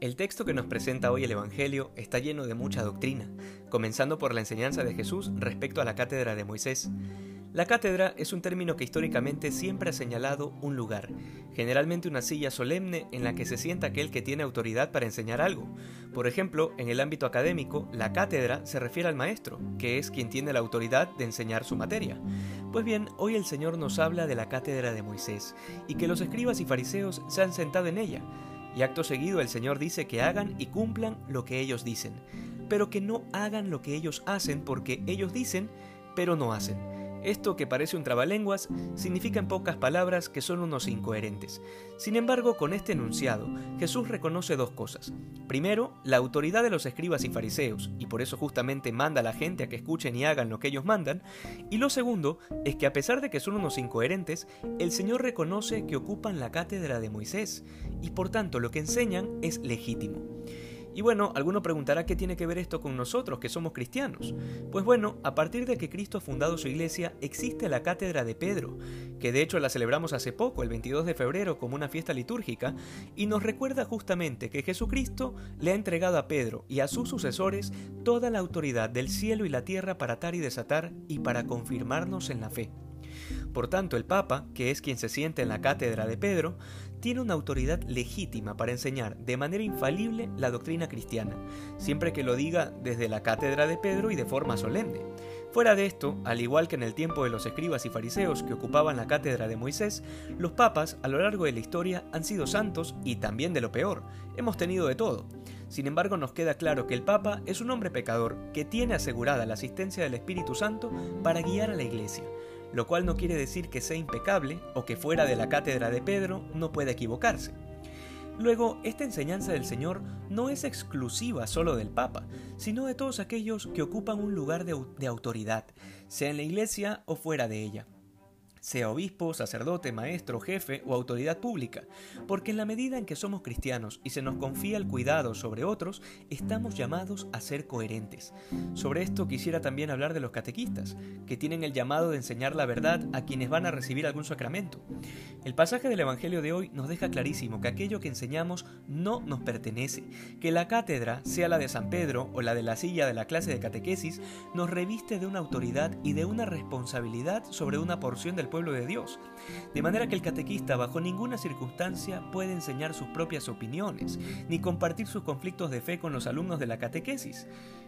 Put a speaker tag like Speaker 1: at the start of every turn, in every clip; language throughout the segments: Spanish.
Speaker 1: El texto que nos presenta hoy el Evangelio está lleno de mucha doctrina, comenzando por la enseñanza de Jesús respecto a la cátedra de Moisés. La cátedra es un término que históricamente siempre ha señalado un lugar, generalmente una silla solemne en la que se sienta aquel que tiene autoridad para enseñar algo. Por ejemplo, en el ámbito académico, la cátedra se refiere al maestro, que es quien tiene la autoridad de enseñar su materia. Pues bien, hoy el Señor nos habla de la cátedra de Moisés, y que los escribas y fariseos se han sentado en ella. Y acto seguido el Señor dice que hagan y cumplan lo que ellos dicen, pero que no hagan lo que ellos hacen porque ellos dicen, pero no hacen. Esto que parece un trabalenguas significa en pocas palabras que son unos incoherentes. Sin embargo, con este enunciado, Jesús reconoce dos cosas. Primero, la autoridad de los escribas y fariseos, y por eso justamente manda a la gente a que escuchen y hagan lo que ellos mandan. Y lo segundo es que a pesar de que son unos incoherentes, el Señor reconoce que ocupan la cátedra de Moisés, y por tanto lo que enseñan es legítimo. Y bueno, alguno preguntará qué tiene que ver esto con nosotros, que somos cristianos. Pues bueno, a partir de que Cristo ha fundado su iglesia, existe la cátedra de Pedro, que de hecho la celebramos hace poco, el 22 de febrero, como una fiesta litúrgica, y nos recuerda justamente que Jesucristo le ha entregado a Pedro y a sus sucesores toda la autoridad del cielo y la tierra para atar y desatar y para confirmarnos en la fe. Por tanto, el Papa, que es quien se siente en la cátedra de Pedro, tiene una autoridad legítima para enseñar de manera infalible la doctrina cristiana, siempre que lo diga desde la cátedra de Pedro y de forma solemne. Fuera de esto, al igual que en el tiempo de los escribas y fariseos que ocupaban la cátedra de Moisés, los papas a lo largo de la historia han sido santos y también de lo peor. Hemos tenido de todo. Sin embargo, nos queda claro que el Papa es un hombre pecador que tiene asegurada la asistencia del Espíritu Santo para guiar a la Iglesia lo cual no quiere decir que sea impecable o que fuera de la cátedra de Pedro no pueda equivocarse. Luego, esta enseñanza del Señor no es exclusiva solo del Papa, sino de todos aquellos que ocupan un lugar de, de autoridad, sea en la Iglesia o fuera de ella sea obispo, sacerdote, maestro, jefe o autoridad pública, porque en la medida en que somos cristianos y se nos confía el cuidado sobre otros, estamos llamados a ser coherentes. Sobre esto quisiera también hablar de los catequistas, que tienen el llamado de enseñar la verdad a quienes van a recibir algún sacramento. El pasaje del Evangelio de hoy nos deja clarísimo que aquello que enseñamos no nos pertenece, que la cátedra, sea la de San Pedro o la de la silla de la clase de catequesis, nos reviste de una autoridad y de una responsabilidad sobre una porción del pueblo de Dios. De manera que el catequista bajo ninguna circunstancia puede enseñar sus propias opiniones, ni compartir sus conflictos de fe con los alumnos de la catequesis.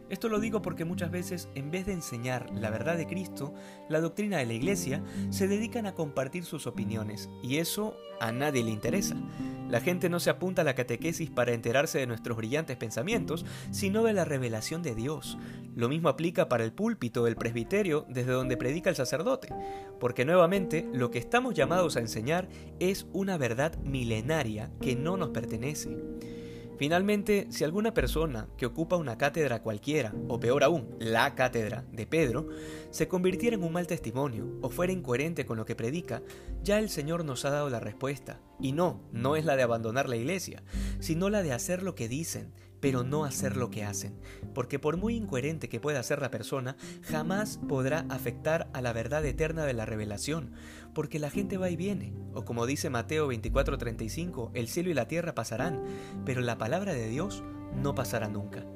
Speaker 1: Esto lo digo porque muchas veces, en vez de enseñar la verdad de Cristo, la doctrina de la Iglesia, se dedican a compartir sus opiniones, y eso a nadie le interesa. La gente no se apunta a la catequesis para enterarse de nuestros brillantes pensamientos, sino de la revelación de Dios. Lo mismo aplica para el púlpito del presbiterio desde donde predica el sacerdote, porque nuevamente lo que estamos llamados a enseñar es una verdad milenaria que no nos pertenece. Finalmente, si alguna persona que ocupa una cátedra cualquiera, o peor aún, la cátedra de Pedro, se convirtiera en un mal testimonio o fuera incoherente con lo que predica, ya el Señor nos ha dado la respuesta. Y no, no es la de abandonar la iglesia, sino la de hacer lo que dicen, pero no hacer lo que hacen, porque por muy incoherente que pueda ser la persona, jamás podrá afectar a la verdad eterna de la revelación, porque la gente va y viene, o como dice Mateo 24:35, el cielo y la tierra pasarán, pero la palabra de Dios no pasará nunca.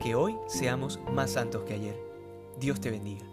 Speaker 1: Que hoy seamos más santos que ayer. Dios te bendiga.